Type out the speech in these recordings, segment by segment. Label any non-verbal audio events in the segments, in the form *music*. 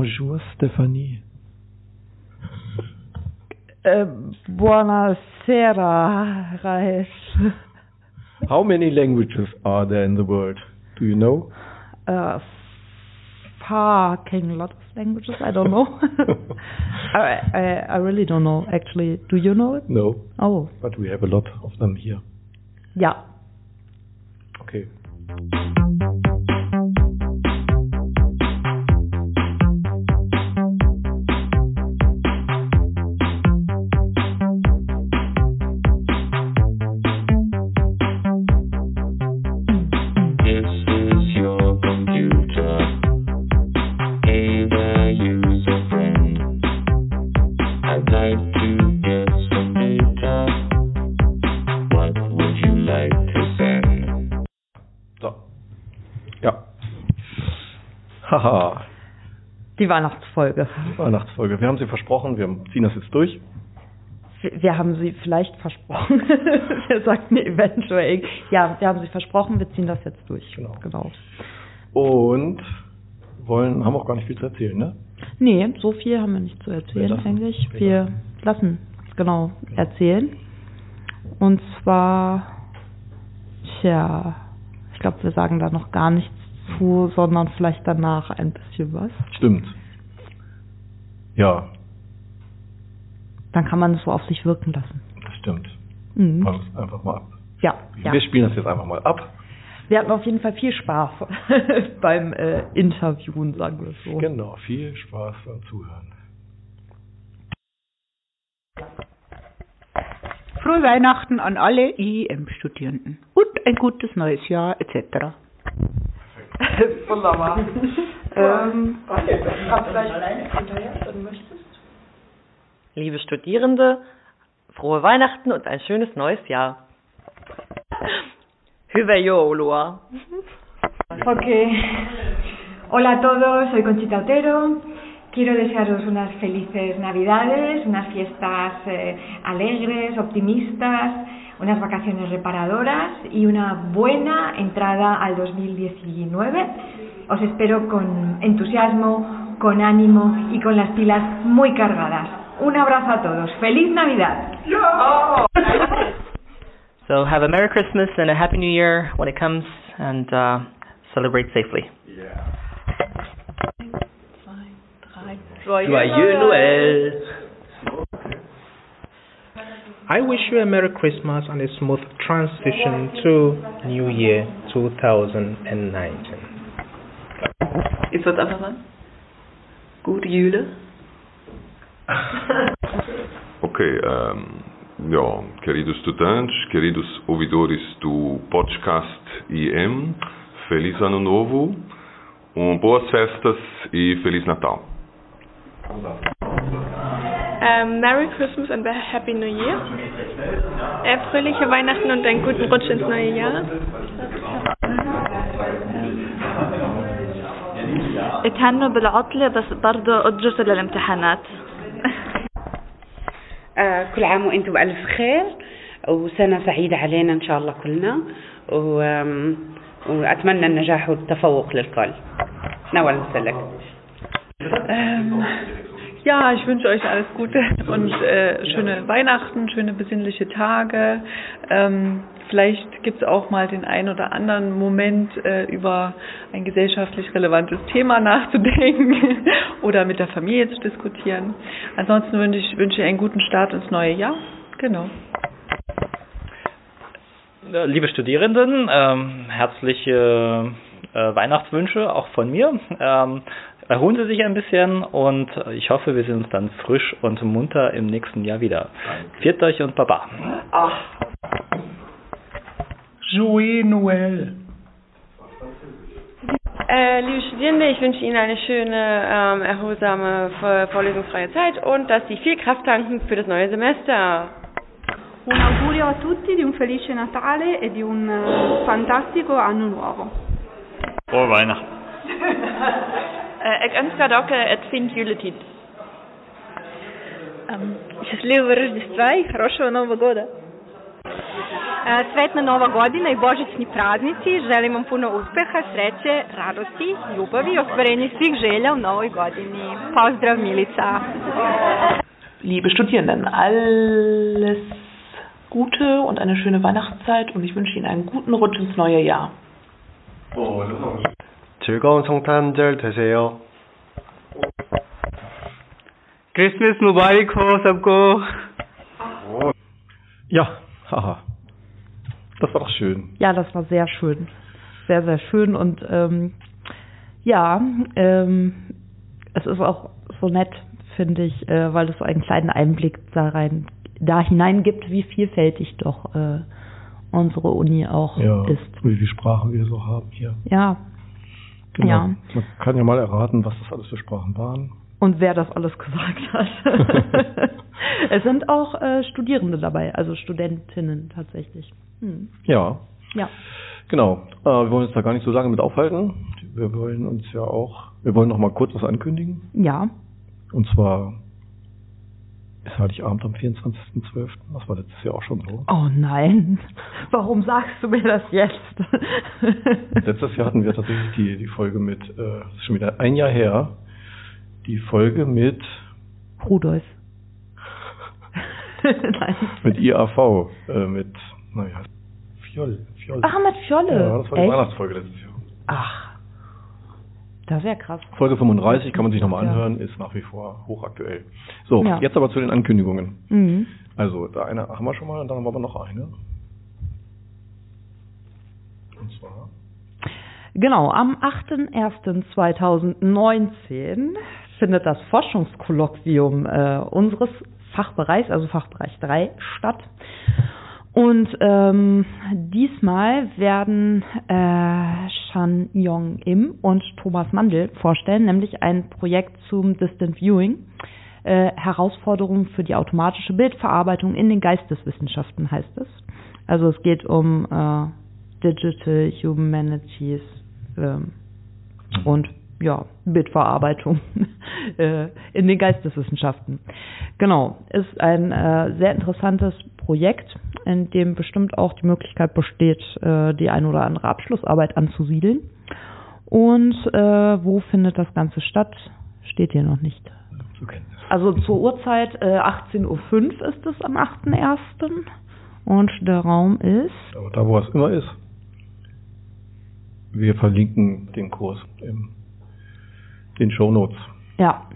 Bonjour, Stephanie. Äh, buonasera, Raesh. How many languages are there in the world? Do you know? Uh, fucking lot of languages. I don't know. *laughs* I, I I really don't know. Actually, do you know it? No, Oh, but we have a lot of them here. Yeah. Okay. Haha. Die Weihnachtsfolge. Weihnachtsfolge. Wir haben sie versprochen, wir ziehen das jetzt durch. Wir wir haben sie vielleicht versprochen. *laughs* wir sagten eventuell. Ja, wir haben sie versprochen, wir ziehen das jetzt durch. Genau. genau. Und wollen, haben auch gar nicht viel zu erzählen, ne? Nee, so viel haben wir nicht zu erzählen eigentlich. wir Wir lassen es genau erzählen. Und zwar, tja, ich glaube, wir sagen da noch gar nichts zu, sondern vielleicht danach ein bisschen was. Stimmt. Ja, Dann kann man es so auf sich wirken lassen. das stimmt. Mhm. Machen wir es einfach mal ab. Ja, ja. Wir spielen das jetzt einfach mal ab. Wir hatten auf jeden Fall viel Spaß *laughs* beim äh, Interviewen, sagen wir es so. Genau, viel Spaß beim Zuhören. Frohe Weihnachten an alle IEM-Studierenden und ein gutes neues Jahr etc. *laughs* Wunderbar. ähm, Liebe Studierende, frohe Weihnachten und ein schönes neues Jahr. Hyvää joulua. Ok. Hola a todos, soy Conchita Otero. Quiero desearos unas felices Navidades, unas fiestas eh, alegres, optimistas, unas vacaciones reparadoras y una buena entrada al 2019. Os espero con entusiasmo, con ánimo y con las pilas muy cargadas. Un abrazo a todos. ¡Feliz Navidad! *laughs* So have a Merry Christmas and a Happy New Year when it comes and uh, celebrate safely. Joyeux Noël. I wish you a Merry Christmas and a smooth transition to New Year 2019. Ist das einfach mal? Gute Jule. Ok, ehm, ja, queridos estudantes, queridos ouvidores do podcast IM, Feliz Ano Novo, um, boas festas e Feliz Natal. Ähm, Merry Christmas and a Happy New Year. Äh, fröhliche Weihnachten und einen guten Rutsch ins neue Jahr. اتهنوا بالعطلة بس برضه ادرسوا للامتحانات آه، كل عام وأنتم بألف خير وسنة سعيدة علينا إن شاء الله كلنا و... وأتمنى النجاح والتفوق للكل نوال مسلك ja, ich wünsche euch alles Gute und äh, schöne Weihnachten, schöne besinnliche Tage. Ähm, vielleicht gibt es auch mal den einen oder anderen Moment, äh, über ein gesellschaftlich relevantes Thema nachzudenken *laughs* oder mit der Familie zu diskutieren. Ansonsten wünsche ich, wünsche ich einen guten Start ins neue Jahr. Genau. Liebe Studierenden, ähm, herzliche äh, Weihnachtswünsche auch von mir. Ähm, erholen Sie sich ein bisschen und ich hoffe, wir sehen uns dann frisch und munter im nächsten Jahr wieder. Viert euch und Baba. Joyeux Noël. Äh, liebe Studierende, ich wünsche Ihnen eine schöne, ähm, erholsame, vor- vorlesungsfreie Zeit und dass Sie viel Kraft tanken für das neue Semester. Un augurio a tutti di un felice Natale e di un eh, fantastico anno nuovo. Frohe Weihnachten. *laughs* Ik önskar dock ett fint juletid. Счастливого Рождества и хорошего Нового года. E, Sretna Nova godina i božićni praznici. Želim vam puno uspeha, sreće, radosti, ljubavi i ostvarenje svih želja u novoj godini. Pozdrav Milica. Liebe Studierenden, alles Gute und eine schöne Weihnachtszeit und ich wünsche Ihnen einen guten Rutsch ins neue Jahr. 즐거운 성탄절 되세요. Christmas Mubarak ho sabko. Ja, haha. Das war doch schön. Ja, das war sehr schön. Sehr, sehr schön und ähm, ja, ähm, es ist auch so nett, finde ich, äh, weil es so einen kleinen Einblick da rein, da hinein gibt, wie vielfältig doch äh, unsere Uni auch ja, ist. Wie viele Sprachen wir so haben hier. Ja, Genau. Ja. Man kann ja mal erraten, was das alles für Sprachen waren. Und wer das alles gesagt hat. *laughs* es sind auch äh, Studierende dabei, also Studentinnen tatsächlich. Hm. Ja, Ja. genau. Äh, wir wollen uns da gar nicht so lange mit aufhalten. Wir wollen uns ja auch, wir wollen noch mal kurz was ankündigen. Ja. Und zwar ist Heiligabend am 24.12. Das war letztes Jahr auch schon so. Oh nein. Warum sagst du mir das jetzt? *laughs* Letztes Jahr hatten wir tatsächlich die, die Folge mit, äh, das ist schon wieder ein Jahr her, die Folge mit, Rudolf. *laughs* nein. mit IAV, äh, mit, naja, Fjoll. Fjoll. Ach, mit Fjolle. Ja, das war die Echt? Weihnachtsfolge letztes Jahr. Ach. Das ist ja krass. Folge 35 kann man sich nochmal Ja. anhören, ist nach wie vor hochaktuell. So, Ja. jetzt aber zu den Ankündigungen. Mhm. Also, da eine haben wir schon mal und dann haben wir aber noch eine. Und zwar. Genau, am 8.01.2019 findet das Forschungskolloquium äh, unseres Fachbereichs, also Fachbereich 3, statt. Und ähm, diesmal werden äh, Shan Yong Im und Thomas Mandel vorstellen, nämlich ein Projekt zum Distant Viewing, äh, Herausforderungen für die automatische Bildverarbeitung in den Geisteswissenschaften heißt es. Also es geht um äh, Digital Humanities ähm, und ja, Bildverarbeitung *laughs* äh, in den Geisteswissenschaften. Genau, ist ein äh, sehr interessantes Projekt, in dem bestimmt auch die Möglichkeit besteht, äh, die ein oder andere Abschlussarbeit anzusiedeln. Und äh, wo findet das Ganze statt? Steht hier noch nicht. Also zur Uhrzeit äh, 18.05 Uhr ist es am 8.01. Und der Raum ist Aber da, wo es immer ist. Wir verlinken den Kurs in den Show Notes. Ja,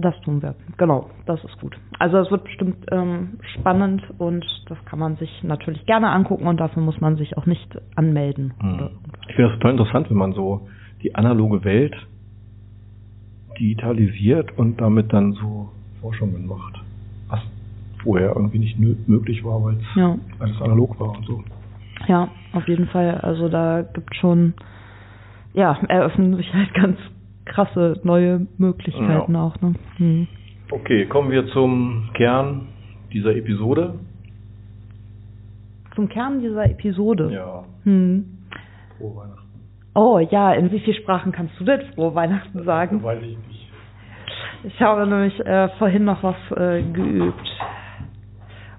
das tun wir. Genau, das ist gut. Also es wird bestimmt ähm, spannend und das kann man sich natürlich gerne angucken und dafür muss man sich auch nicht anmelden. Ich finde das total interessant, wenn man so die analoge Welt digitalisiert und damit dann so Forschungen macht. Was vorher irgendwie nicht möglich war, weil es Ja. alles analog war und so. Ja, auf jeden Fall. Also da gibt schon, ja, eröffnen sich halt *laughs* ganz krasse neue Möglichkeiten Ja. auch. Ne? Hm. Okay, kommen wir zum Kern dieser Episode. Zum Kern dieser Episode. Ja. Hm. Frohe Weihnachten. Oh ja, in wie vielen Sprachen kannst du denn frohe Weihnachten sagen? Weiß ich nicht. Ich habe nämlich äh, vorhin noch was äh, geübt.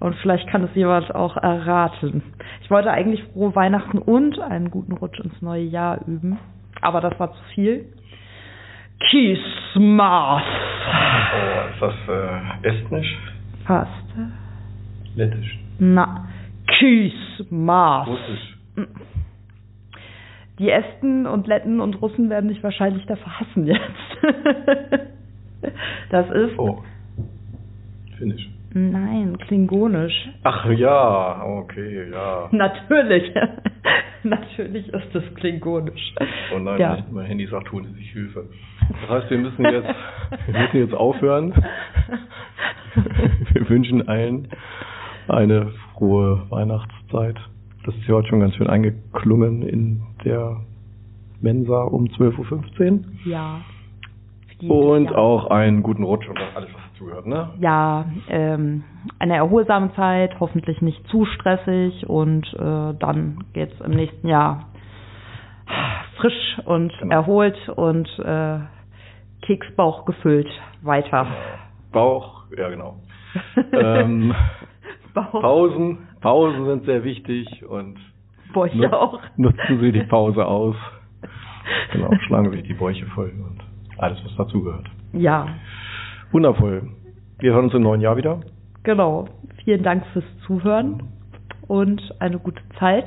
Und vielleicht kann es jemand auch erraten. Ich wollte eigentlich frohe Weihnachten und einen guten Rutsch ins neue Jahr üben. Aber das war zu viel. Kismas. Oh, ist das äh, Estnisch? Fast. Lettisch? Na, Kismas. Russisch? Die Esten und Letten und Russen werden dich wahrscheinlich dafür hassen jetzt. *laughs* das ist. Oh. Finnisch. Nein, Klingonisch. Ach ja, okay, ja. Natürlich. *laughs* Natürlich ist es Klingonisch. Oh nein, Ja. mein, Handy sagt, holen Sie sich Hilfe. *laughs* Das heißt, wir müssen jetzt, wir müssen jetzt aufhören. *laughs* Wir wünschen allen eine frohe Weihnachtszeit. Das ist ja heute schon ganz schön eingeklungen in der Mensa um 12.15 Uhr. Ja. Und auch einen guten Rutsch und alles, was dazugehört, ne? Ja, ähm, eine erholsame Zeit, hoffentlich nicht zu stressig und äh, dann geht's im nächsten Jahr frisch und erholt und äh, Keksbauch gefüllt weiter. Bauch, ja genau. *laughs* ähm, Bauch. Pausen, Pausen sind sehr wichtig und Bäuche auch. nutzen Sie die Pause aus. *laughs* Genau, schlagen sich die Bäuche voll und alles, was dazugehört. Ja, Wundervoll. Wir hören uns im neuen Jahr wieder. Genau. Vielen Dank fürs Zuhören und eine gute Zeit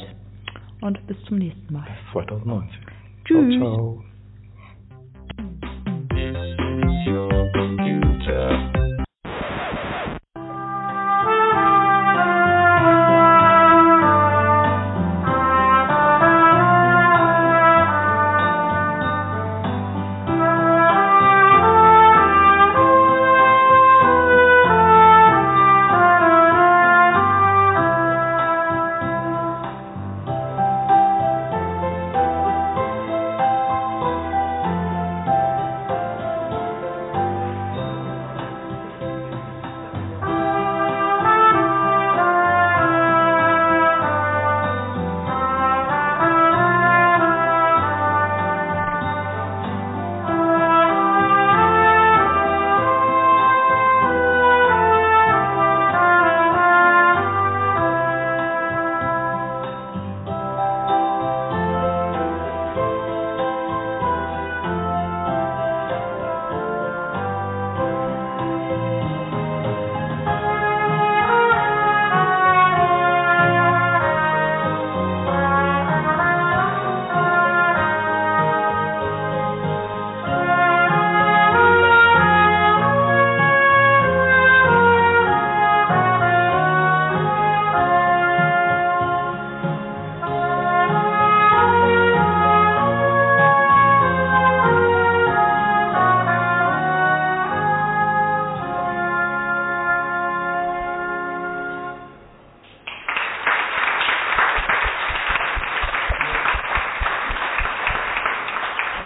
und bis zum nächsten Mal. 2019. Tschüss. Ciao, ciao.